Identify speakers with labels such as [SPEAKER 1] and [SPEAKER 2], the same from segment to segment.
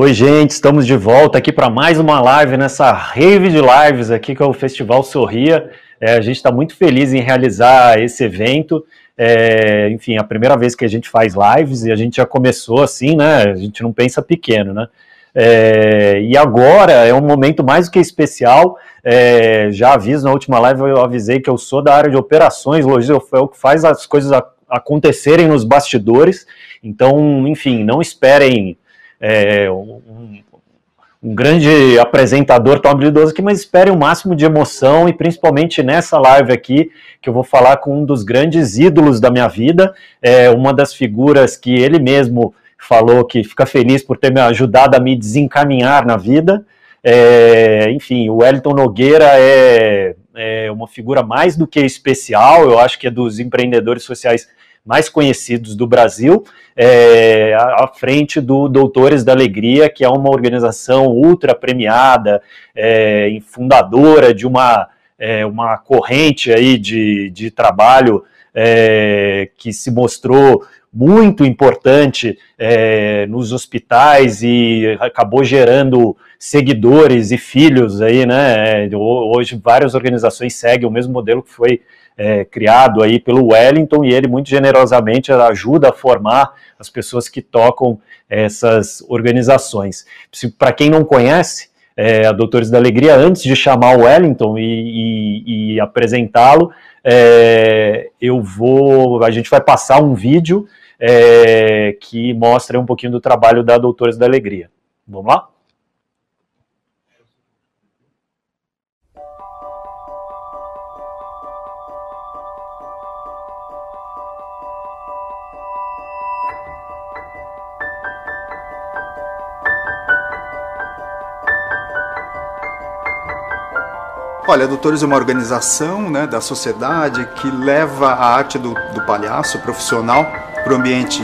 [SPEAKER 1] Oi, gente, estamos de volta aqui para mais uma live nessa rave de lives aqui que é o Festival Sorria. É, a gente está muito feliz em realizar esse evento. É, enfim, a primeira vez que a gente faz lives e a gente já começou assim, né? A gente não pensa pequeno, né? É, e agora é um momento mais do que especial. É, já aviso na última live, eu avisei que eu sou da área de operações, logística é o que faz as coisas acontecerem nos bastidores. Então, enfim, não esperem é, um, um, grande apresentador tão habilidoso aqui, mas esperem o máximo de emoção e principalmente nessa live aqui, que eu vou falar com um dos grandes ídolos da minha vida, é, uma das figuras que ele mesmo falou que fica feliz por ter me ajudado a me desencaminhar na vida. É, enfim, o Wellington Nogueira é, é, uma figura mais do que especial, eu acho que é dos empreendedores sociais mais conhecidos do Brasil, é, à frente do Doutores da Alegria, que é uma organização ultra premiada, é, fundadora de uma, é, uma corrente aí de, de trabalho é, que se mostrou muito importante é, nos hospitais e acabou gerando seguidores e filhos aí, né? É, hoje várias organizações seguem o mesmo modelo que foi é, criado aí pelo Wellington e ele muito generosamente ajuda a formar as pessoas que tocam essas organizações. Para quem não conhece, é, a Doutores da Alegria, antes de chamar o Wellington e, e, e apresentá-lo, é, eu vou, a gente vai passar um vídeo é, que mostra um pouquinho do trabalho da Doutores da Alegria. Vamos lá?
[SPEAKER 2] Olha, Doutores é uma organização né, da sociedade que leva a arte do, do palhaço profissional para o ambiente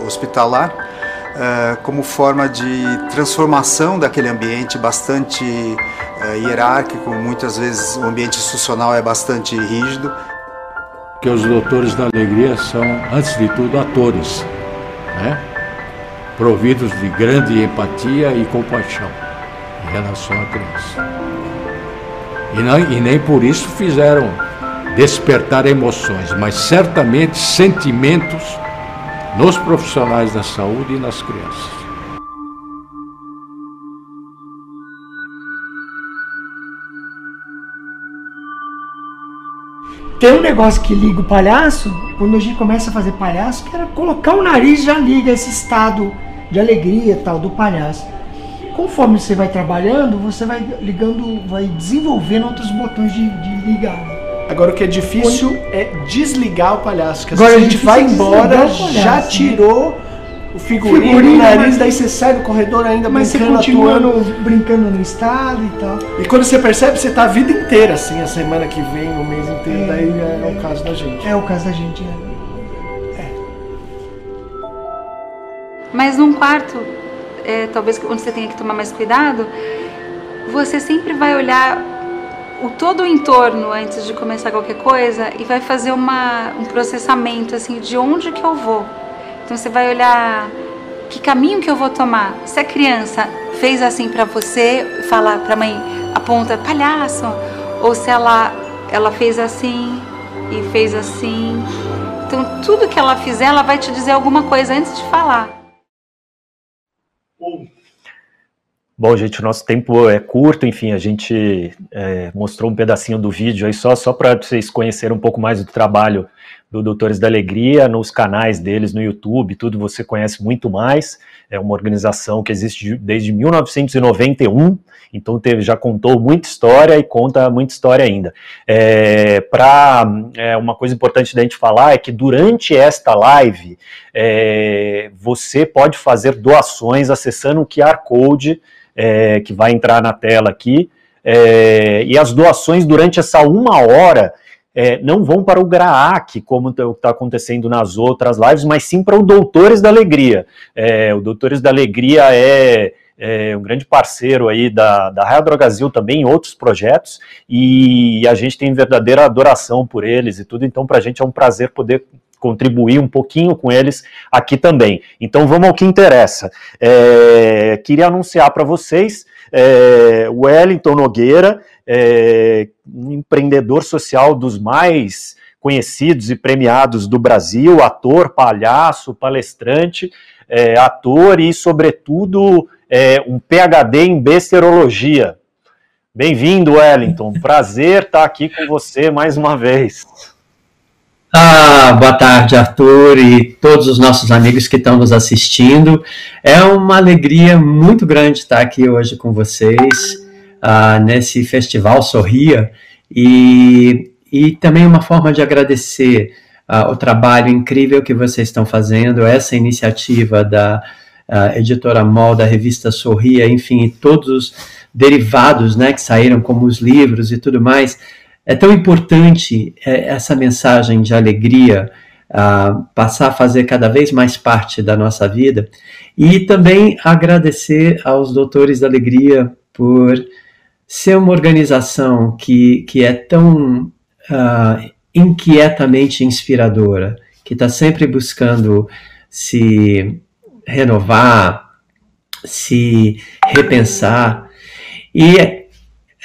[SPEAKER 2] hospitalar uh, como forma de transformação daquele ambiente bastante uh, hierárquico, muitas vezes o ambiente institucional é bastante rígido.
[SPEAKER 3] Que os doutores da alegria são, antes de tudo, atores, né? providos de grande empatia e compaixão em relação à criança. E, não, e nem por isso fizeram despertar emoções, mas certamente sentimentos nos profissionais da saúde e nas crianças.
[SPEAKER 4] Tem um negócio que liga o palhaço, quando a gente começa a fazer palhaço, que era colocar o nariz já liga esse estado de alegria tal do palhaço conforme você vai trabalhando, você vai ligando, vai desenvolvendo outros botões de, de ligar.
[SPEAKER 5] Agora o que é difícil Quando... é desligar o palhaço. Que Agora a gente vai embora, já né? tirou o figurino, figurino o nariz, mas... daí você sai do corredor ainda
[SPEAKER 4] mas brincando, você continua no, brincando no estado e tal.
[SPEAKER 5] E quando você percebe, você tá a vida inteira assim, a semana que vem, o mês inteiro, é, daí é, é, o caso da gente.
[SPEAKER 4] É o caso da gente, é. é.
[SPEAKER 6] Mas num quarto é, talvez onde você tenha que tomar mais cuidado, você sempre vai olhar o todo o entorno antes de começar qualquer coisa e vai fazer uma, um processamento assim de onde que eu vou. Então você vai olhar que caminho que eu vou tomar. Se a criança fez assim para você, fala para mãe, aponta palhaço, ou se ela ela fez assim e fez assim. Então tudo que ela fizer, ela vai te dizer alguma coisa antes de falar.
[SPEAKER 1] Bom, gente, o nosso tempo é curto, enfim, a gente é, mostrou um pedacinho do vídeo aí só, só para vocês conhecerem um pouco mais do trabalho do Doutores da Alegria, nos canais deles no YouTube, tudo você conhece muito mais. É uma organização que existe desde 1991, então teve, já contou muita história e conta muita história ainda. É, para é, uma coisa importante da gente falar é que durante esta live é, você pode fazer doações acessando o QR Code é, que vai entrar na tela aqui. É, e as doações durante essa uma hora é, não vão para o GRAAC, como está acontecendo nas outras lives, mas sim para o Doutores da Alegria. É, o Doutores da Alegria é, é, um grande parceiro aí da, da Raia Drogazil também em outros projetos, e a gente tem verdadeira adoração por eles e tudo, então para a gente é um prazer poder contribuir um pouquinho com eles aqui também. Então vamos ao que interessa. É, queria anunciar para vocês é, Wellington Nogueira, é, um empreendedor social dos mais conhecidos e premiados do Brasil, ator, palhaço, palestrante, é, ator e, sobretudo, é, um PhD em besterologia. Bem-vindo, Wellington. Prazer estar aqui com você mais uma vez.
[SPEAKER 7] Ah, boa tarde, Arthur, e todos os nossos amigos que estão nos assistindo. É uma alegria muito grande estar aqui hoje com vocês, ah, nesse festival Sorria, e, e também uma forma de agradecer ah, o trabalho incrível que vocês estão fazendo, essa iniciativa da uh, editora MOL, da revista Sorria, enfim, todos os derivados né, que saíram, como os livros e tudo mais. É tão importante é, essa mensagem de alegria uh, passar a fazer cada vez mais parte da nossa vida. E também agradecer aos Doutores da Alegria por ser uma organização que, que é tão uh, inquietamente inspiradora, que está sempre buscando se renovar, se repensar. E,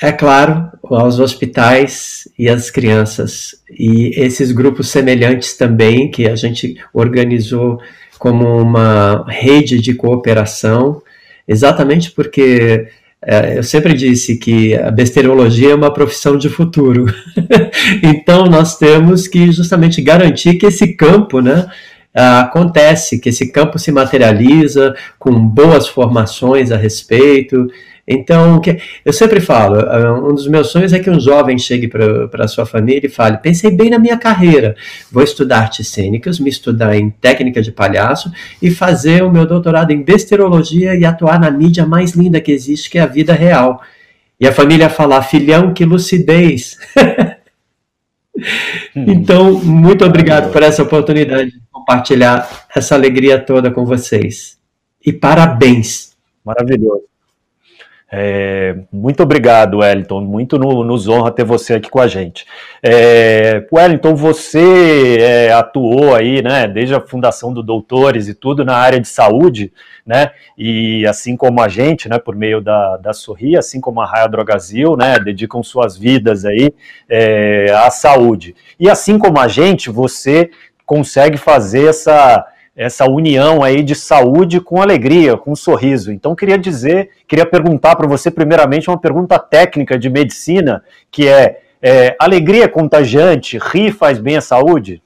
[SPEAKER 7] é claro, aos hospitais e às crianças. E esses grupos semelhantes também, que a gente organizou como uma rede de cooperação, exatamente porque é, eu sempre disse que a besterologia é uma profissão de futuro. então, nós temos que justamente garantir que esse campo, né, acontece, que esse campo se materializa com boas formações a respeito. Então, eu sempre falo, ah, um dos meus sonhos é que um jovem chegue para a sua família e fale: pensei bem na minha carreira, vou estudar artes cênicas, me estudar em técnica de palhaço e fazer o meu doutorado em besterologia e atuar na mídia mais linda que existe, que é a vida real. E a família falar: filhão, que lucidez! Hum. então, muito obrigado por essa oportunidade de compartilhar essa alegria toda com vocês. E parabéns!
[SPEAKER 1] Maravilhoso. É, muito obrigado, Wellington. Muito no, nos honra ter você aqui com a gente. É, Wellington, você é, atuou aí, né, desde a fundação do Doutores e tudo na área de saúde, né, e assim como a gente, né, por meio da, da Sorri, assim como a Raia Drogazil, né, dedicam suas vidas aí é, à saúde. E assim como a gente, você consegue fazer essa essa união aí de saúde com alegria, com um sorriso. Então queria dizer, queria perguntar para você primeiramente uma pergunta técnica de medicina, que é, é alegria é contagiante, rir faz bem à saúde?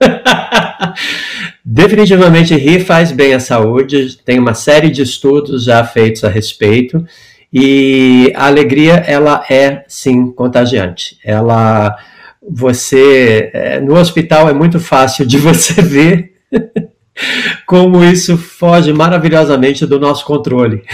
[SPEAKER 7] Definitivamente rir faz bem à saúde, tem uma série de estudos já feitos a respeito, e a alegria ela é sim contagiante. Ela você é, no hospital é muito fácil de você ver Como isso foge maravilhosamente do nosso controle.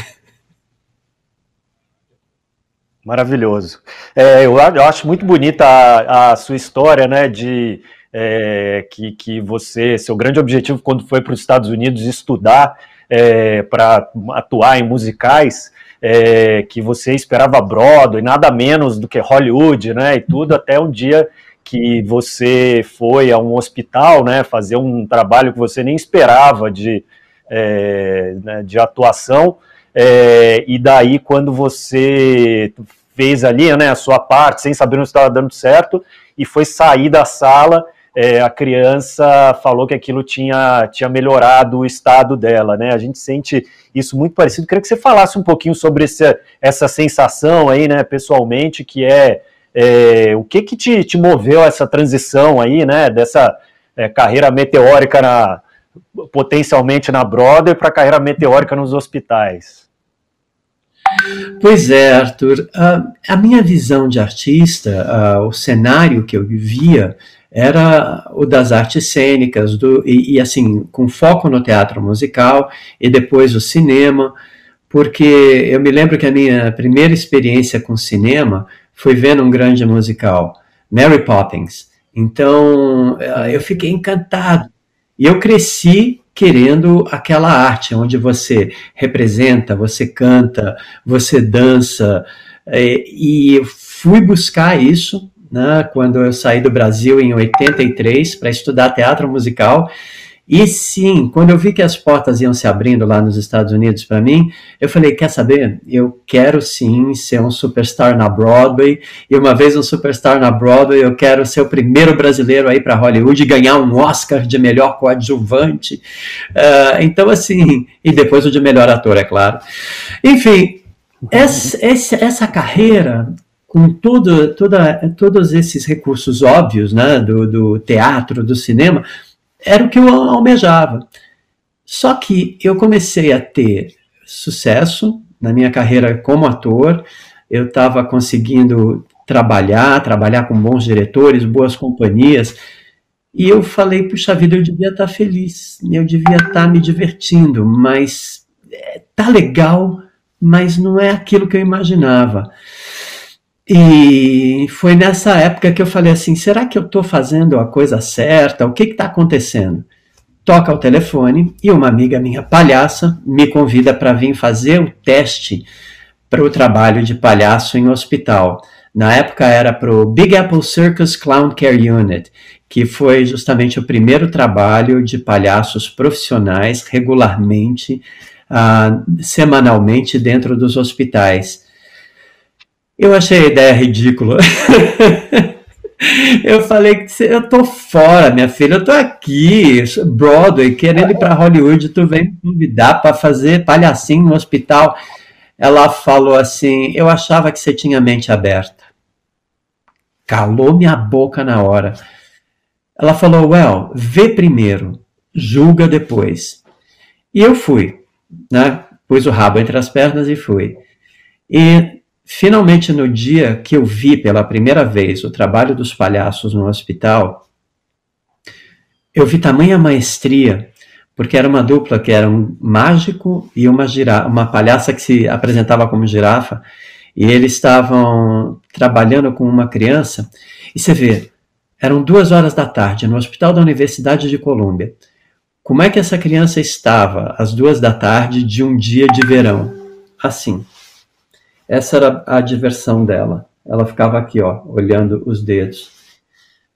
[SPEAKER 1] Maravilhoso. É, eu, eu, acho muito bonita a, sua história, né, de é, que, que você, seu grande objetivo quando foi para os Estados Unidos estudar é, para atuar em musicais, é, que você esperava Broadway, nada menos do que Hollywood, né, e tudo, até um dia que você foi a um hospital, né, fazer um trabalho que você nem esperava de, é, né, de atuação, é, e daí quando você fez ali, né, a sua parte, sem saber se estava dando certo, e foi sair da sala, é, a criança falou que aquilo tinha, tinha melhorado o estado dela, né? A gente sente isso muito parecido. Queria que você falasse um pouquinho sobre esse, essa sensação aí, né, pessoalmente, que é é, o que que te, te moveu essa transição aí, né, dessa é, carreira meteórica na, potencialmente na Broadway para carreira meteórica nos hospitais?
[SPEAKER 7] Pois é, Arthur. Uh, a minha visão de artista, uh, o cenário que eu vivia era o das artes cênicas, do, e, e, assim, com foco no teatro musical e depois o cinema, porque eu me lembro que a minha primeira experiência com cinema foi vendo um grande musical, Mary Poppins. Então, eh, eu fiquei encantado. E eu cresci querendo aquela arte onde você representa, você canta, você dança. Eh, e eu fui buscar isso, né, quando eu saí do Brasil em 83 para estudar teatro musical. E sim, quando eu vi que as portas iam se abrindo lá nos Estados Unidos para mim, eu falei: quer saber? Eu quero sim ser um superstar na Broadway. E uma vez um superstar na Broadway, eu quero ser o primeiro brasileiro aí para Hollywood e ganhar um Oscar de melhor coadjuvante. Uh, então, assim, e depois o de melhor ator, é claro. Enfim, essa, essa carreira com tudo, toda, todos esses recursos óbvios né, do, do teatro, do cinema, era o que eu almejava. Só que eu comecei a ter sucesso na minha carreira como ator, eu estava conseguindo trabalhar, trabalhar com bons diretores, boas companhias, e eu falei, puxa vida, eu devia estar tá feliz, eu devia estar tá me divertindo, mas é, tá legal, mas não é aquilo que eu imaginava. E foi nessa época que eu falei assim: será que eu estou fazendo a coisa certa? O que está acontecendo? Toca o telefone e uma amiga minha, palhaça, me convida para vir fazer o teste para o trabalho de palhaço em hospital. Na época era para o Big Apple Circus Clown Care Unit, que foi justamente o primeiro trabalho de palhaços profissionais regularmente, uh, semanalmente dentro dos hospitais. Eu achei a ideia ridícula. eu falei que eu tô fora, minha filha, eu tô aqui, Broadway, querendo ir para Hollywood, tu vem me convidar para fazer palhacinho no hospital. Ela falou assim: Eu achava que você tinha mente aberta. Calou minha boca na hora. Ela falou: Well, vê primeiro, julga depois. E eu fui, né? Pus o rabo entre as pernas e fui. E Finalmente, no dia que eu vi pela primeira vez o trabalho dos palhaços no hospital, eu vi tamanha maestria, porque era uma dupla que era um mágico e uma, girafa, uma palhaça que se apresentava como girafa, e eles estavam trabalhando com uma criança, e você vê, eram duas horas da tarde no hospital da Universidade de Colômbia. Como é que essa criança estava às duas da tarde de um dia de verão? Assim. Essa era a diversão dela. Ela ficava aqui, ó, olhando os dedos,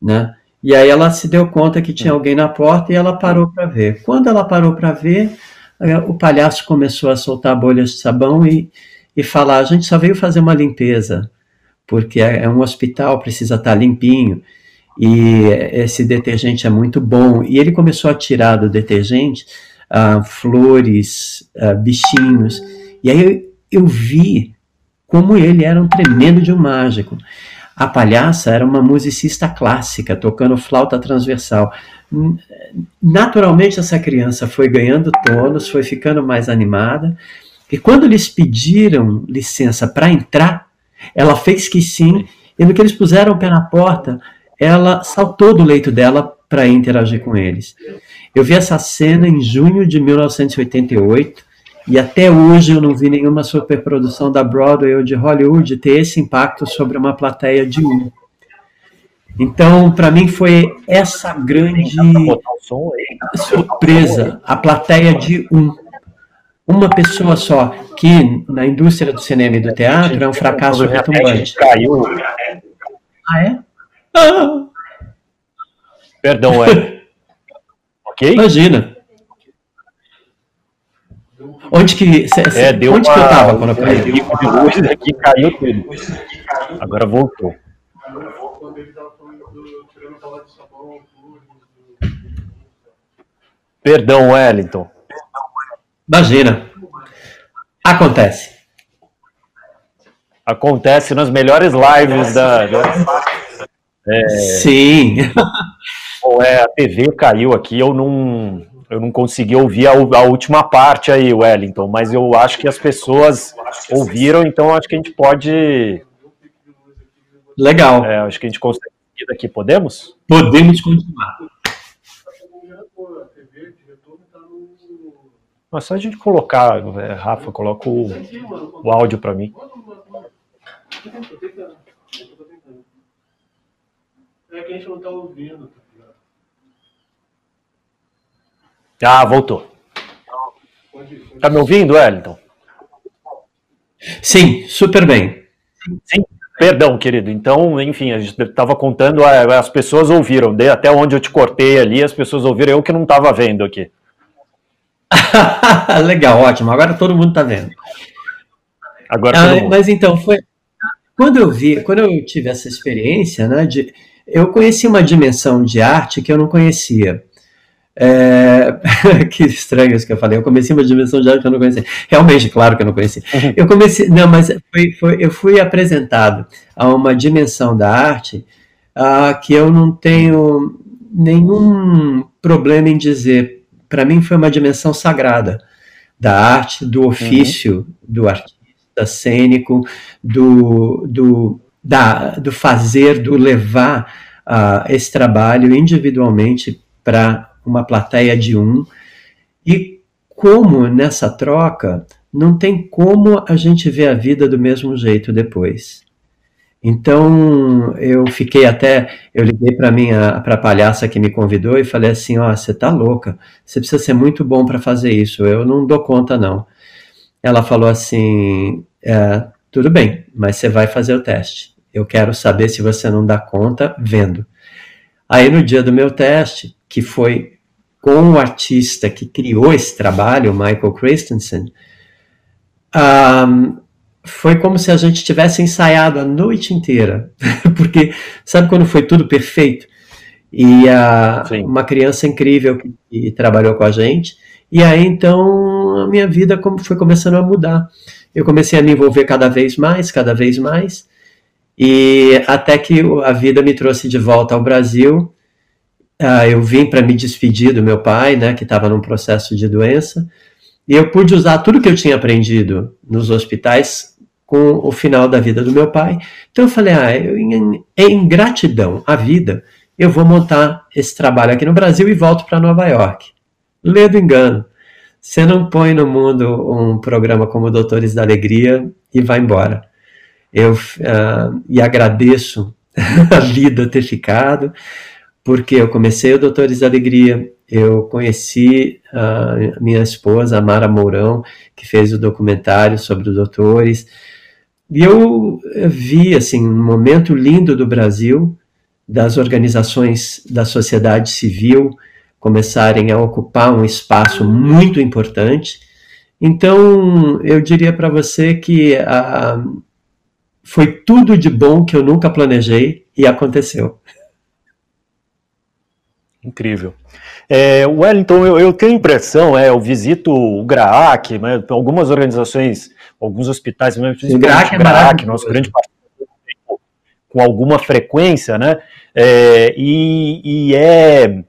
[SPEAKER 7] né? E aí ela se deu conta que tinha alguém na porta e ela parou para ver. Quando ela parou para ver, eh, o palhaço começou a soltar bolhas de sabão e, e falar: a gente só veio fazer uma limpeza, porque é, é um hospital, precisa estar tá limpinho e esse detergente é muito bom. E ele começou a tirar do detergente uh, flores, uh, bichinhos. E aí eu, eu vi como ele era um tremendo de um mágico. A palhaça era uma musicista clássica, tocando flauta transversal. Naturalmente, essa criança foi ganhando tonos, foi ficando mais animada. E quando eles pediram licença para entrar, ela fez que sim. E no que eles puseram o pé na porta, ela saltou do leito dela para interagir com eles. Eu vi essa cena em junho de 1988 e até hoje eu não vi nenhuma superprodução da Broadway ou de Hollywood ter esse impacto sobre uma plateia de um. Então, para mim foi essa grande surpresa, a plateia de um. Uma pessoa só, que na indústria do cinema e do teatro é um fracasso retumbante. Caiu. Ah, é? Ah.
[SPEAKER 1] Perdão, é.
[SPEAKER 7] ok? Imagina. Onde que, cê, é, deu onde uma, que eu tava quando eu caí? de
[SPEAKER 1] luz aqui caiu tudo. Agora voltou. Perdão, Wellington.
[SPEAKER 7] Imagina. Acontece.
[SPEAKER 1] Acontece nas melhores lives da. da
[SPEAKER 7] é, Sim.
[SPEAKER 1] Bom, é, a TV caiu aqui, eu não eu não consegui ouvir a, a, última parte aí, Wellington, mas eu acho que as pessoas ouviram, então acho que a gente pode.
[SPEAKER 7] Legal.
[SPEAKER 1] É, acho que a gente consegue ir daqui, podemos?
[SPEAKER 7] Podemos continuar.
[SPEAKER 1] Mas só a gente colocar, é, Rafa, coloca o, o áudio para mim. É que a gente não está ouvindo. Ah, voltou. Tá me ouvindo, Wellington?
[SPEAKER 7] Sim, super bem.
[SPEAKER 1] Sim, Perdão, querido. Então, enfim, a gente estava contando, as pessoas ouviram, até onde eu te cortei ali, as pessoas ouviram, eu que não estava vendo aqui.
[SPEAKER 7] Legal, ótimo. Agora todo mundo está vendo. Agora ah, Mas então, foi. Quando eu vi, quando eu tive essa experiência, né, de, eu conheci uma dimensão de arte que eu não conhecia. É... que estranho isso que eu falei. Eu comecei uma dimensão de arte que eu não conhecia. Realmente, claro que eu não conhecia. Uhum. Eu comecei, não, mas foi, foi, eu fui apresentado a uma dimensão da arte uh, que eu não tenho nenhum problema em dizer. Para mim, foi uma dimensão sagrada da arte, do ofício uhum. do artista cênico, do, do, da, do fazer, do levar uh, esse trabalho individualmente para uma plateia de um, e como nessa troca não tem como a gente ver a vida do mesmo jeito depois. Então eu fiquei até, eu liguei para minha para palhaça que me convidou e falei assim, ó, oh, você tá louca, você precisa ser muito bom para fazer isso, eu não dou conta não. Ela falou assim, é, tudo bem, mas você vai fazer o teste. Eu quero saber se você não dá conta vendo. Aí no dia do meu teste, que foi com o artista que criou esse trabalho, Michael Christensen, um, foi como se a gente tivesse ensaiado a noite inteira, porque sabe quando foi tudo perfeito? E uh, uma criança incrível que, que, trabalhou com a gente, e aí então a minha vida foi começando a mudar. Eu comecei a me envolver cada vez mais, cada vez mais, e até que a vida me trouxe de volta ao Brasil ah, eu vim para me despedir do meu pai, né, que estava num processo de doença, e eu pude usar tudo que eu tinha aprendido nos hospitais com o final da vida do meu pai. Então eu falei, ah, eu, em, em gratidão à vida, eu vou montar esse trabalho aqui no Brasil e volto para Nova York. Lê do engano. Você não põe no mundo um programa como Doutores da Alegria e vai embora. Eu uh, e agradeço a vida ter ficado porque eu comecei o Doutores da Alegria, eu conheci a minha esposa, a Mara Mourão, que fez o documentário sobre os doutores, e eu vi, assim, um momento lindo do Brasil, das organizações da sociedade civil começarem a ocupar um espaço muito importante. Então, eu diria para você que a, foi tudo de bom que eu nunca planejei e aconteceu.
[SPEAKER 1] Incrível. É, Wellington, eu, eu, tenho a impressão, é, eu visito o GRAAC, né, algumas organizações, alguns hospitais,
[SPEAKER 7] o GRAAC, é GRAAC
[SPEAKER 1] nosso grande parceiro, com alguma frequência, né? É, e, e, é,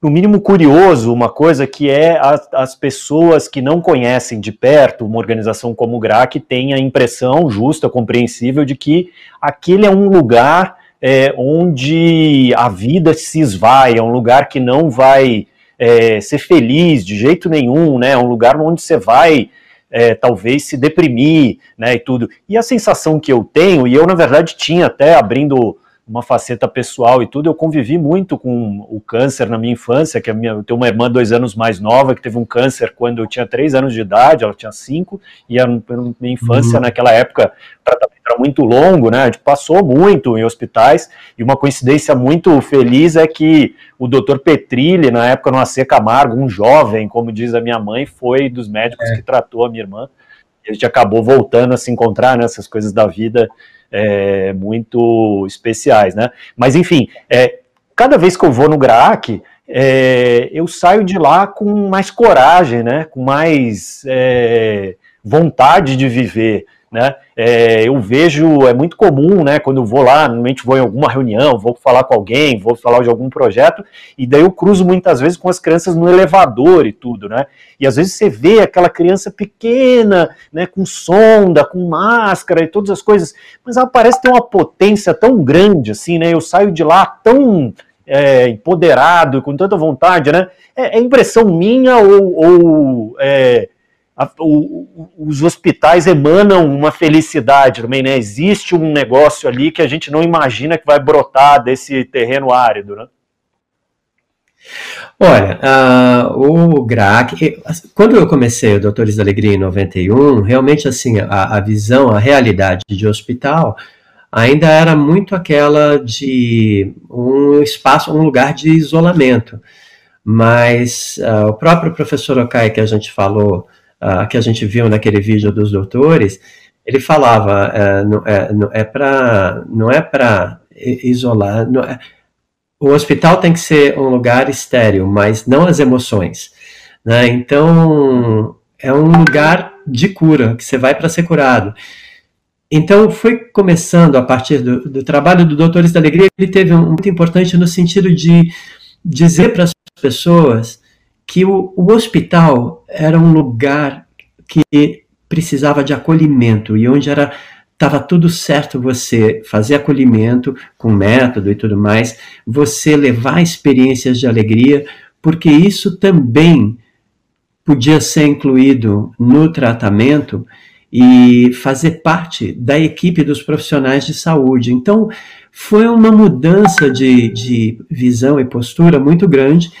[SPEAKER 1] no mínimo, curioso uma coisa que é as, as, pessoas que não conhecem de perto uma organização como o GRAAC têm a impressão justa, compreensível, de que aquele é um lugar é, onde a vida se esvai, é um lugar que não vai é, ser feliz de jeito nenhum, né? É um lugar onde você vai é, talvez se deprimir, né? E tudo. E a sensação que eu tenho, e eu na verdade tinha até abrindo uma faceta pessoal e tudo, eu convivi muito com o câncer na minha infância, que a minha, eu tenho uma irmã dois anos mais nova que teve um câncer quando eu tinha três anos de idade, ela tinha cinco, e a minha infância uhum. naquela época, tratamento era muito longo, né, a gente passou muito em hospitais, e uma coincidência muito feliz é que o doutor Petrilli, na época no AC Camargo, um jovem, como diz a minha mãe, foi dos médicos é. que tratou a minha irmã, e a gente acabou voltando a se encontrar nessas coisas da vida, é, muito especiais, né? Mas enfim, é, cada vez que eu vou no GRAAC, é, eu saio de lá com mais coragem, né? Com mais é, vontade de viver né? É, eu vejo, é muito comum, né? Quando eu vou lá, normalmente vou em alguma reunião, vou falar com alguém, vou falar de algum projeto, e daí eu cruzo muitas vezes com as crianças no elevador e tudo, né? E às vezes você vê aquela criança pequena, né? Com sonda, com máscara e todas as coisas, mas ela parece ter uma potência tão grande, assim, né? Eu saio de lá tão é, empoderado, com tanta vontade, né? É, é impressão minha ou, ou é, a, o, os hospitais emanam uma felicidade também, né? Existe um negócio ali que a gente não imagina que vai brotar desse terreno árido, né?
[SPEAKER 7] Olha, uh, o GRAC, quando eu comecei o Doutores da Alegria em 91, realmente assim, a, a visão, a realidade de hospital ainda era muito aquela de um espaço, um lugar de isolamento. Mas uh, o próprio professor Okai, que a gente falou, uh, que a gente viu naquele vídeo dos doutores, ele falava, uh, não, é, não é para não é para isolar, é, o hospital tem que ser um lugar estéreo, mas não as emoções. Né? Então, é um lugar de cura, que você vai para ser curado. Então, foi começando a partir do, do trabalho do Doutores da Alegria, ele teve um muito importante no sentido de dizer para as pessoas que o, o hospital era um lugar que precisava de acolhimento e onde era estava tudo certo você fazer acolhimento com método e tudo mais, você levar experiências de alegria, porque isso também podia ser incluído no tratamento e fazer parte da equipe dos profissionais de saúde. Então, foi uma mudança de, de visão e postura muito grande.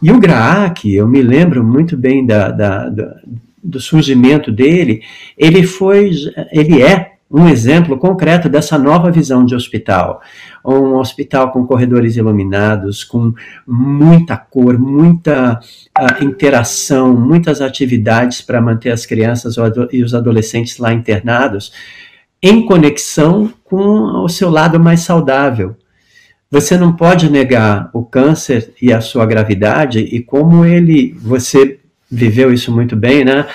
[SPEAKER 7] E o GRAAC, eu me lembro muito bem da, da, da, do surgimento dele, ele foi, ele é um exemplo concreto dessa nova visão de hospital. Um hospital com corredores iluminados, com muita cor, muita uh, interação, muitas atividades para manter as crianças e os adolescentes lá internados, em conexão com o seu lado mais saudável. Você não pode negar o câncer e a sua gravidade e como ele, você viveu isso muito bem, né?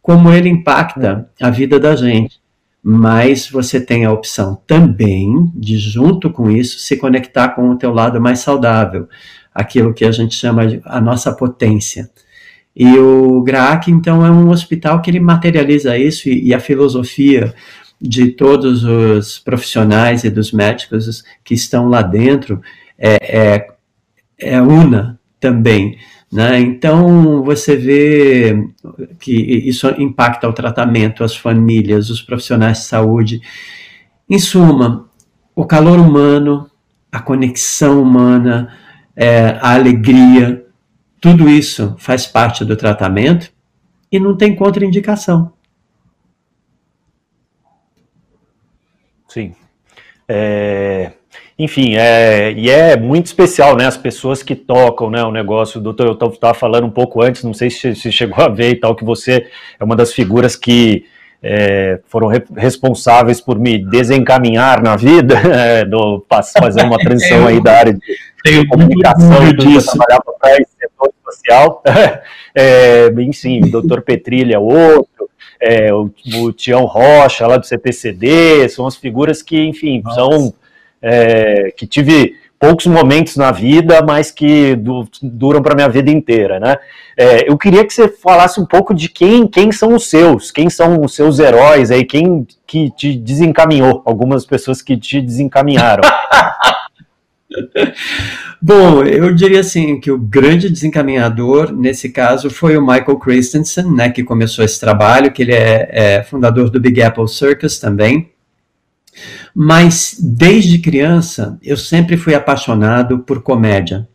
[SPEAKER 7] Como ele impacta a vida da gente mas você tem a opção também de, junto com isso, se conectar com o teu lado mais saudável, aquilo que a gente chama de a nossa potência. E o GRAAC, então, é um hospital que ele materializa isso e, e a filosofia de todos os profissionais e dos médicos que estão lá dentro é, é, é una também. Né? Então, você vê que isso impacta o tratamento, as famílias, os profissionais de saúde. Em suma, o calor humano, a conexão humana, é, a alegria, tudo isso faz parte do tratamento e não tem contraindicação.
[SPEAKER 1] Sim. É, enfim, é, e é muito especial, né? As pessoas que tocam, né? O negócio, doutor, eu estava falando um pouco antes, não sei se, se chegou a ver e tal, que você é uma das figuras que é, foram re responsáveis por me desencaminhar na vida, é, do, fazer uma transição aí da área de comunicação e tudo, trabalhar para setor social. é, enfim, o doutor Petrilha, outro, é, o, o Tião Rocha, lá do CPCD, são as figuras que, enfim, Nossa. são é, que tive poucos momentos na vida, mas que du duram para minha vida inteira, né? É, eu queria que você falasse um pouco de quem, quem são os seus, quem são os seus heróis aí, quem que te desencaminhou, algumas pessoas que te desencaminharam.
[SPEAKER 7] Bom, eu diria assim que o grande desencaminhador nesse caso foi o Michael Christensen, né, que começou esse trabalho, que ele é, é fundador do Big Apple Circus também. Mas desde criança eu sempre fui apaixonado por comédia.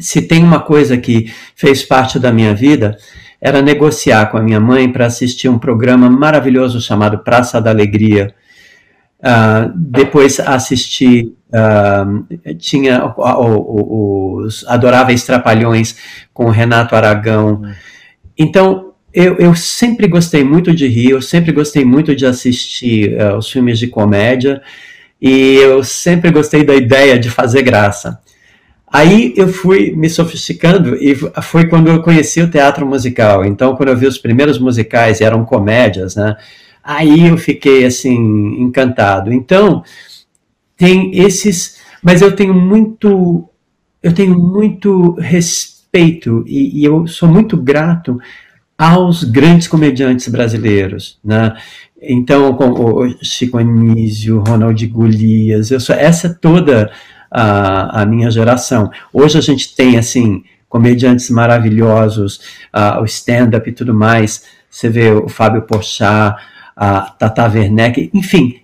[SPEAKER 7] Se tem uma coisa que fez parte da minha vida, era negociar com a minha mãe para assistir um programa maravilhoso chamado Praça da Alegria. Uh, depois assisti, uh, tinha os Adoráveis Trapalhões com o Renato Aragão. Hum. Então, eu, eu, sempre gostei muito de rir, eu sempre gostei muito de assistir uh, os filmes de comédia e eu sempre gostei da ideia de fazer graça. Aí eu fui me sofisticando e foi quando eu conheci o teatro musical. Então, quando eu vi os primeiros musicais, eram comédias, né? Aí eu fiquei assim encantado. Então, tem esses, mas eu tenho muito eu tenho muito respeito e, e eu sou muito grato aos grandes comediantes brasileiros, né? Então, com o Chico Anísio, Ronald Golias, eu sou, essa é toda a, a minha geração. Hoje a gente tem, assim, comediantes maravilhosos, uh, o stand-up e tudo mais. Você vê o Fábio Porchat, a Tata Werneck, enfim,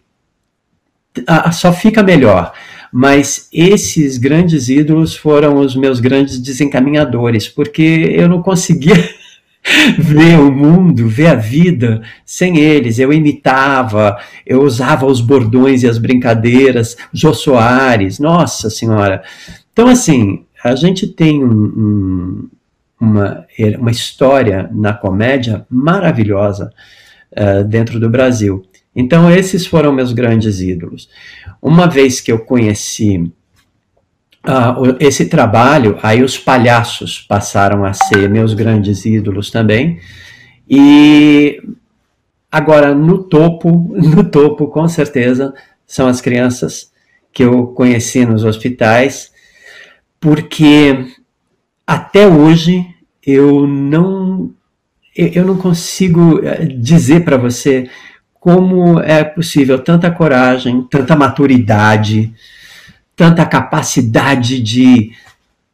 [SPEAKER 7] a, só fica melhor. Mas esses grandes ídolos foram os meus grandes desencaminhadores, porque eu não conseguia ver o mundo, ver a vida sem eles. Eu imitava, eu usava os bordões e as brincadeiras, Jô Soares, nossa senhora. Então, assim, a gente tem um, um, uma, uma história na comédia maravilhosa uh, dentro do Brasil. Então, esses foram meus grandes ídolos. Uma vez que eu conheci uh, esse trabalho, aí os palhaços passaram a ser meus grandes ídolos também. E agora, no topo, no topo, com certeza, são as crianças que eu conheci nos hospitais, porque até hoje eu não eu não consigo eh, dizer para você como é possível tanta coragem, tanta maturidade, tanta capacidade de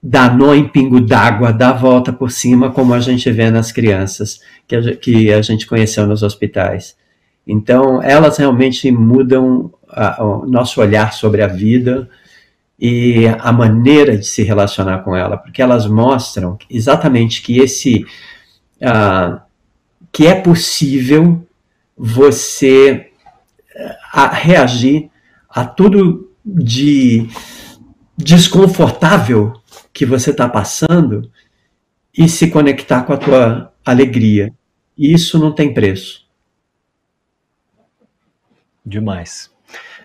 [SPEAKER 7] dar nó em pingo d'água, dar volta por cima, como a gente vê nas crianças que a, que a gente conheceu nos hospitais. Então, elas realmente mudam a, o nosso olhar sobre a vida e a maneira de se relacionar com ela, porque elas mostram exatamente que esse uh, que é possível você uh, reagir a tudo de desconfortável que você está passando e se conectar com a tua alegria. Isso não tem preço.
[SPEAKER 1] Demais.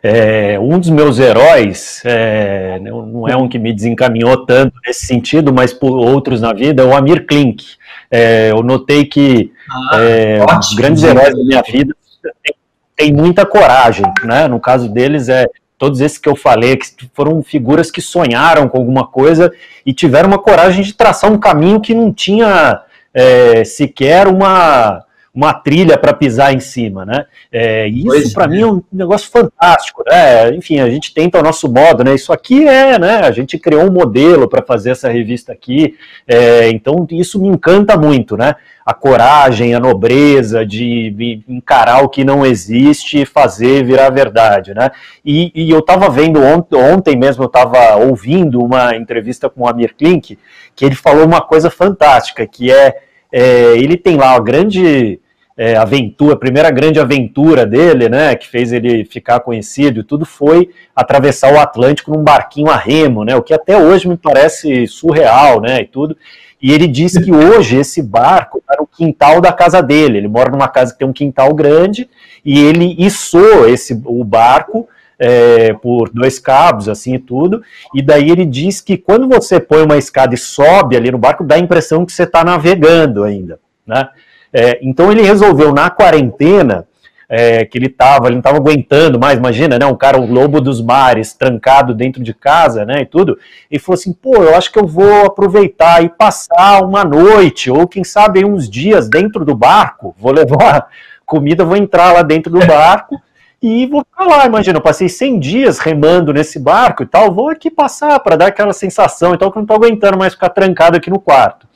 [SPEAKER 1] É, um dos meus heróis, é, não é um que me desencaminhou tanto nesse sentido, mas por outros na vida, é o Amir Klink. É, eu notei que ah, é, os grandes heróis da minha vida têm, têm muita coragem, né? No caso deles é todos esses que eu falei, que foram figuras que sonharam com alguma coisa e tiveram uma coragem de traçar um caminho que não tinha é, sequer uma uma trilha para pisar em cima, né? É, isso para é. mim é um negócio fantástico, né? Enfim, a gente tenta o nosso modo, né? Isso aqui é, né? A gente criou um modelo para fazer essa revista aqui, é, então isso me encanta muito, né? A coragem, a nobreza de encarar o que não existe e fazer virar verdade, né? E, e eu estava vendo ontem, ontem mesmo, eu estava ouvindo uma entrevista com o Amir Klink, que ele falou uma coisa fantástica, que é, é ele tem lá a grande é, aventura, a primeira grande aventura dele, né, que fez ele ficar conhecido e tudo, foi atravessar o Atlântico num barquinho a remo, né, o que até hoje me parece surreal, né, e tudo. E ele disse que hoje esse barco está no quintal da casa dele. Ele mora numa casa que tem um quintal grande e ele içou esse, o barco é, por dois cabos, assim e tudo. E daí ele diz que quando você põe uma escada e sobe ali no barco, dá a impressão que você está navegando ainda, né? É, então ele resolveu na quarentena, é, que ele estava, ele não estava aguentando mais, imagina, né, um cara, o lobo dos mares, trancado dentro de casa, né, e tudo, e falou assim, pô, eu acho que eu vou aproveitar e passar uma noite, ou quem sabe uns dias dentro do barco, vou levar comida, vou entrar lá dentro do barco, e vou ficar lá, imagina, eu passei 100 dias remando nesse barco e tal, vou aqui passar para dar aquela sensação, então que eu não estou aguentando mais ficar trancado aqui no quarto.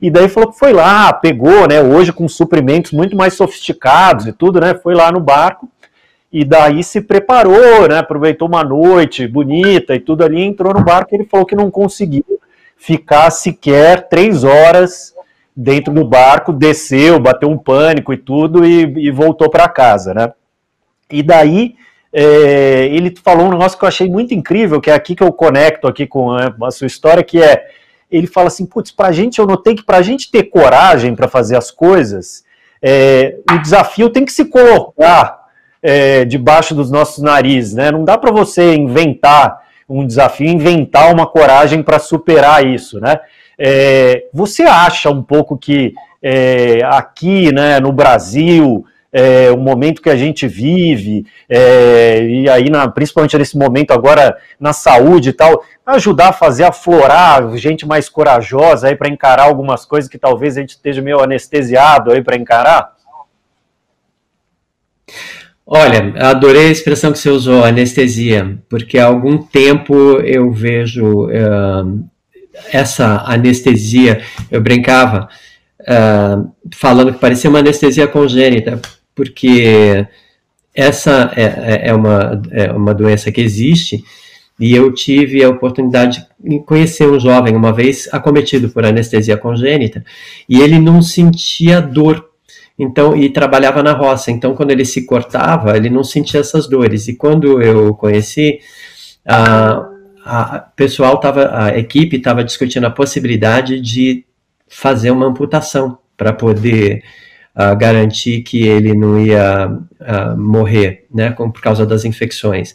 [SPEAKER 1] E daí falou que foi lá, pegou, né, hoje com suprimentos muito mais sofisticados e tudo, né, foi lá no barco, e daí se preparou, né, aproveitou uma noite bonita e tudo ali, entrou no barco e ele falou que não conseguiu ficar sequer três horas dentro do barco, desceu, bateu um pânico e tudo e, e voltou para casa, né. E daí é, ele falou um negócio que eu achei muito incrível, que é aqui que eu conecto aqui com a, a sua história, que é ele fala assim, putz, para a gente, eu notei que para a gente ter coragem para fazer as coisas, é, o desafio tem que se colocar é, debaixo dos nossos narizes, né? Não dá para você inventar um desafio, inventar uma coragem para superar isso, né? É, você acha um pouco que é, aqui, né, no Brasil, é, o momento que a gente vive, é, e aí, na, principalmente nesse momento agora na saúde e tal, ajudar a fazer aflorar gente mais corajosa aí para encarar algumas coisas que talvez a gente esteja meio anestesiado aí para encarar?
[SPEAKER 7] Olha, adorei a expressão que você usou, anestesia, porque há algum tempo eu vejo uh, essa anestesia, eu brincava, uh, falando que parecia uma anestesia congênita, porque essa é, é, é, uma, é uma doença que existe E eu tive a oportunidade de conhecer um jovem uma vez acometido por anestesia congênita e ele não sentia dor. Então, e trabalhava na roça. Então, quando ele se cortava, ele não sentia essas dores. E quando eu conheci, a, a pessoal tava, a equipe estava discutindo a possibilidade de fazer uma amputação para poder uh, garantir que ele não ia uh, morrer, né, com, por causa das infecções.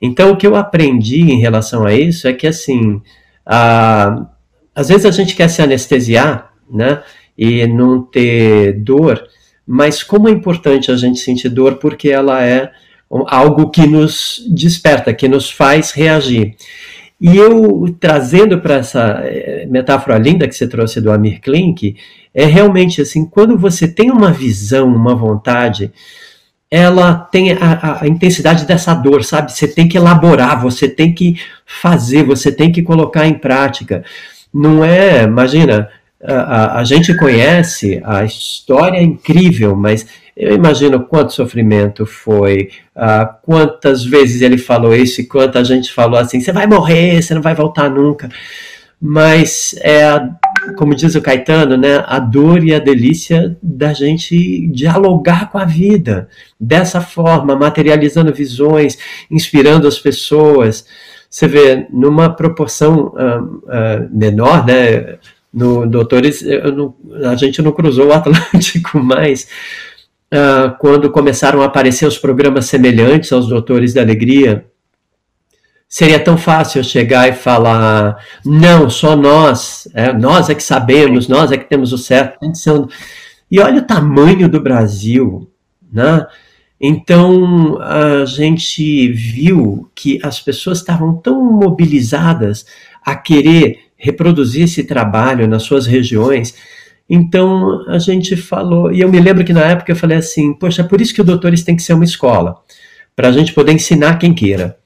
[SPEAKER 7] Então, o que eu aprendi em relação a isso é que, assim, uh, às vezes a gente quer se anestesiar, né, e não ter dor, mas como é importante a gente sentir dor porque ela é algo que nos desperta, que nos faz reagir. E eu, trazendo para essa eh, metáfora linda que você trouxe do Amir Klink, é realmente assim, quando você tem uma visão, uma vontade, ela tem a, a, intensidade dessa dor, sabe? Você tem que elaborar, você tem que fazer, você tem que colocar em prática. Não é, imagina, a, a gente conhece a história incrível, mas eu imagino quanto sofrimento foi, uh, quantas vezes ele falou isso e quanta gente falou assim: você vai morrer, você não vai voltar nunca. Mas é, como diz o Caetano, né, a dor e a delícia da gente dialogar com a vida dessa forma, materializando visões, inspirando as pessoas. Você vê, numa proporção uh, uh, menor, né, no Doutores, não, a gente não cruzou o Atlântico mais, uh, quando começaram a aparecer os programas semelhantes aos Doutores da Alegria, seria tão fácil chegar e falar, não, só nós, é, nós é que sabemos, nós é que temos o certo. E olha o tamanho do Brasil, né? Então a gente viu que as pessoas estavam tão mobilizadas a querer reproduzir esse trabalho nas suas regiões então a gente falou, e eu me lembro que na época eu falei assim: poxa, é por isso que o Doutores tem que ser uma escola, para a gente poder ensinar quem queira.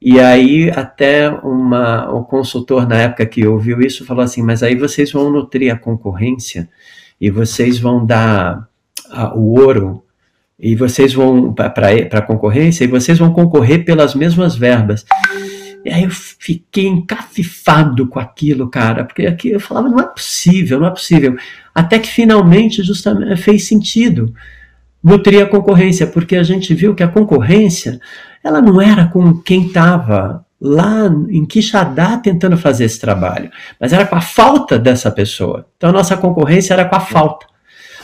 [SPEAKER 7] E aí até uma, um consultor na época que ouviu isso falou assim: mas aí vocês vão nutrir a concorrência e vocês vão dar a, o ouro e vocês vão para a concorrência e vocês vão concorrer pelas mesmas verbas. E aí eu fiquei encafifado com aquilo, cara, porque aqui eu falava, não é possível, não é possível. Até que finalmente justamente fez sentido nutrir a concorrência, porque a gente viu que a concorrência, ela não era com quem estava lá em Quixadá tentando fazer esse trabalho, mas era com a falta dessa pessoa. Então nossa concorrência era com a falta.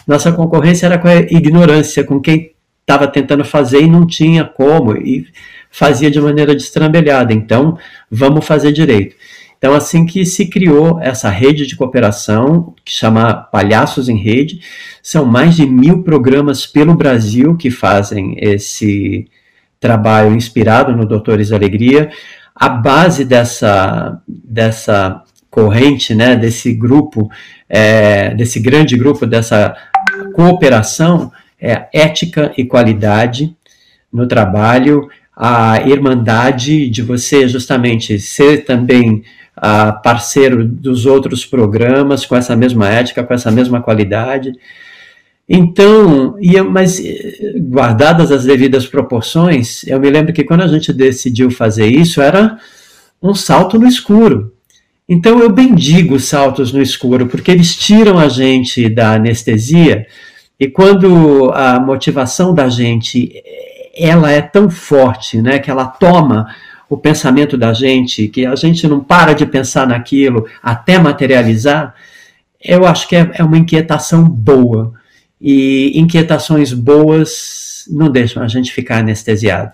[SPEAKER 7] Nossa concorrência era com a ignorância, com quem estava tentando fazer e não tinha como. E fazia de maneira destrambelhada. Então, vamos fazer direito. Então, assim que se criou essa rede de cooperação, que chama Palhaços em Rede, são mais de mil programas pelo Brasil que fazem esse trabalho inspirado no Doutores da Alegria. A base dessa, dessa corrente, né, desse grupo, é, desse grande grupo, dessa cooperação, é ética e qualidade no trabalho, a irmandade de você justamente ser também uh, parceiro dos outros programas com essa mesma ética, com essa mesma qualidade. Então, ia, mas eh, guardadas as devidas proporções, eu me lembro que quando a gente decidiu fazer isso, era um salto no escuro. Então eu bendigo os saltos no escuro, porque eles tiram a gente da anestesia, e quando a motivação da gente ela é tão forte, né, que ela toma o pensamento da gente, que a gente não para de pensar naquilo até materializar, eu acho que é, é uma inquietação boa. E inquietações boas não deixam a gente ficar anestesiado.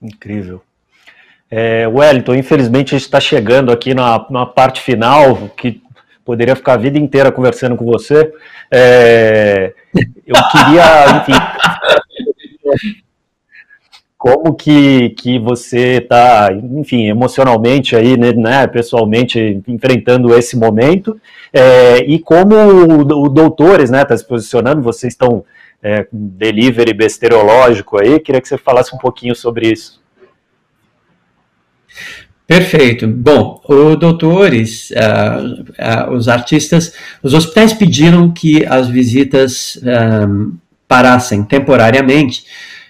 [SPEAKER 1] Incrível. É, Wellington, infelizmente a gente está chegando aqui na, na parte final, que poderia ficar a vida inteira conversando com você. É, eu queria, enfim, como que, que você está, enfim, emocionalmente aí, né, né, pessoalmente, enfrentando esse momento, é, e como o, o Doutores, né, está se posicionando, vocês estão é, delivery bestereológico aí, queria que você falasse um pouquinho sobre isso.
[SPEAKER 7] Perfeito. Bom, o doutores, uh, uh, os artistas, os hospitais pediram que as visitas um, parassem temporariamente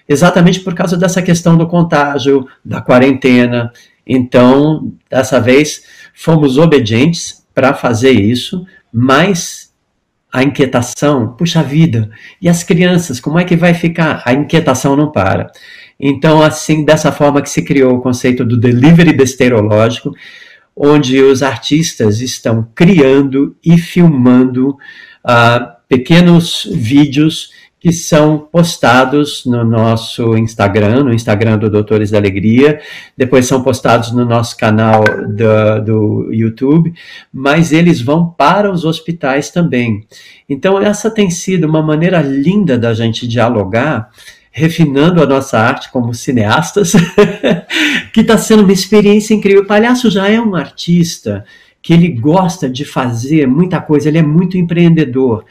[SPEAKER 7] exatamente por causa dessa questão do contágio, da quarentena. Então, dessa vez, fomos obedientes para fazer isso, mas a inquietação, puxa vida, e as crianças, como é que vai ficar? A inquietação não para. Então, assim, dessa forma que se criou o conceito do delivery besteirológico, onde os artistas estão criando e filmando uh, pequenos vídeos que são postados no nosso Instagram, no Instagram do Doutores da Alegria, depois são postados no nosso canal do, do YouTube, mas eles vão para os hospitais também. Então, essa tem sido uma maneira linda da gente dialogar refinando a nossa arte como cineastas, que está sendo uma experiência incrível. O palhaço já é um artista que ele gosta de fazer muita coisa, ele é muito empreendedor.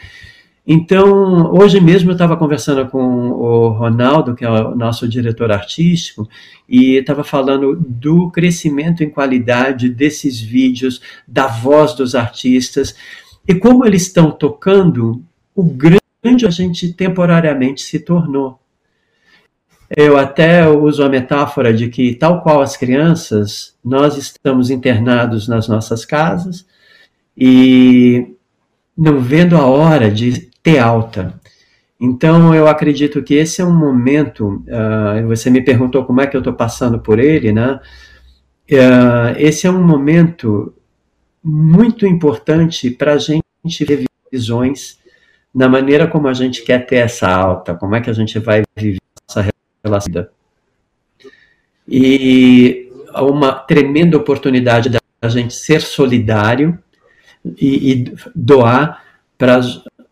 [SPEAKER 7] Então, hoje mesmo eu estava conversando com o Ronaldo, que é o nosso diretor artístico, e estava falando do crescimento em qualidade desses vídeos, da voz dos artistas, e como eles estão tocando o grande a gente temporariamente se tornou. Eu até uso a metáfora de que, tal qual as crianças, nós estamos internados nas nossas casas e não vendo a hora de ter alta. Então, eu acredito que esse é um momento. Uh, você me perguntou como é que eu estou passando por ele, né? Uh, esse é um momento muito importante para a gente ver visões na maneira como a gente quer ter essa alta, como é que a gente vai viver E uma tremenda oportunidade da gente ser solidário e, e doar para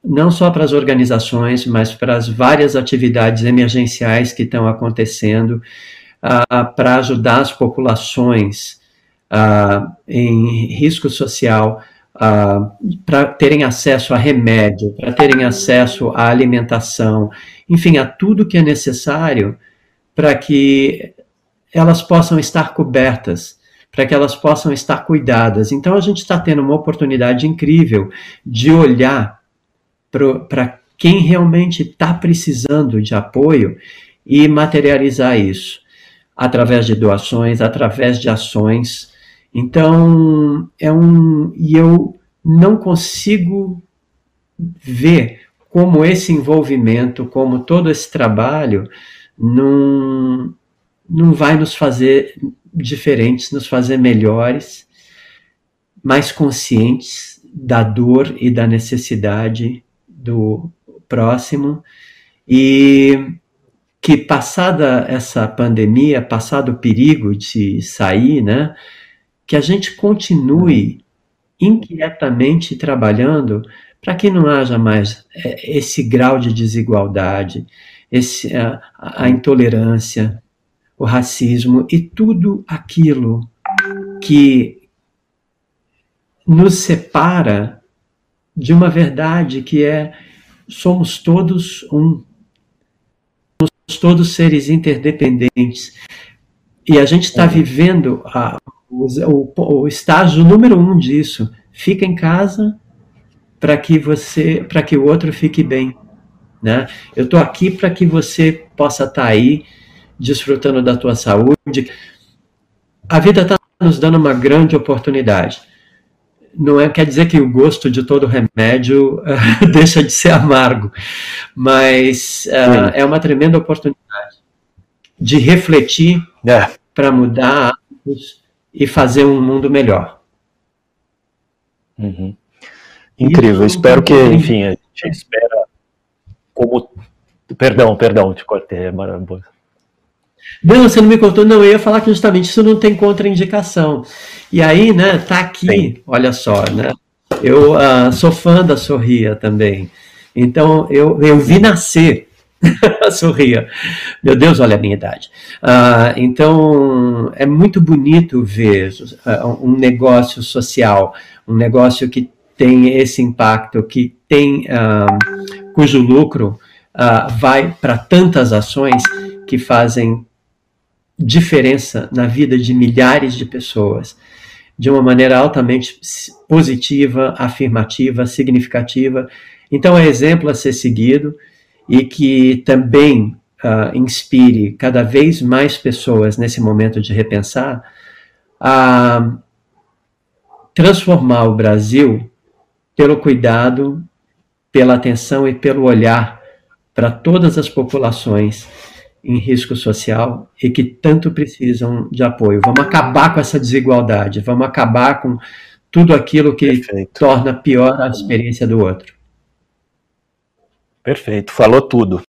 [SPEAKER 7] não só para as organizações, mas para as várias atividades emergenciais que estão acontecendo, para ajudar as populações em risco social, uh, para terem acesso a remédio, para terem acesso à alimentação, enfim, a tudo que é necessário para que elas possam estar cobertas, para que elas possam estar cuidadas. Então, a gente está tendo uma oportunidade incrível de olhar para quem realmente está precisando de apoio e materializar isso através de doações, através de ações. Então, é um. E eu não consigo ver como esse envolvimento, como todo esse trabalho, não, não vai nos fazer diferentes, nos fazer melhores, mais conscientes da dor e da necessidade do próximo e que passada essa pandemia, passado o perigo de sair, né, que a gente continue inquietamente trabalhando para que não haja mais é, esse grau de desigualdade, esse, a, a intolerância, o racismo e tudo aquilo que nos separa de uma verdade que é somos todos um. Somos todos seres interdependentes. E a gente está vivendo a, o, o, estágio número um disso. Fica em casa para que você, para que o outro fique bem. Né? Eu estou aqui para que você possa estar tá aí desfrutando da tua saúde. A vida está nos dando uma grande oportunidade não é, quer dizer que o gosto de todo remédio uh, deixa de ser amargo, mas uh, é uma tremenda oportunidade de refletir é. para mudar hábitos e fazer um mundo melhor.
[SPEAKER 1] Uhum. Incrível, Isso, espero que, enfim, a gente espera como. Perdão, perdão, te cortei, Maravilhoso.
[SPEAKER 7] Não, você não me contou. Não, eu ia falar que justamente isso não tem contraindicação. E aí, né, tá aqui, Sim. olha só, né? Eu uh, sou fã da Sorria também. Então, eu, eu vi nascer Sorria. Meu Deus, olha a minha idade. Uh, então, é muito bonito ver uh, um negócio social, um negócio que tem esse impacto, que tem, cujo lucro vai para tantas ações que fazem diferença na vida de milhares de pessoas de uma maneira altamente positiva, afirmativa, significativa. Então, é exemplo a ser seguido e que também uh, inspire cada vez mais pessoas nesse momento de repensar a transformar o Brasil pelo cuidado, pela atenção e pelo olhar para todas as populações em risco social e que tanto precisam de apoio. Vamos acabar com essa desigualdade, vamos acabar com tudo aquilo que Perfeito. torna pior a experiência do outro.
[SPEAKER 1] Perfeito, falou tudo.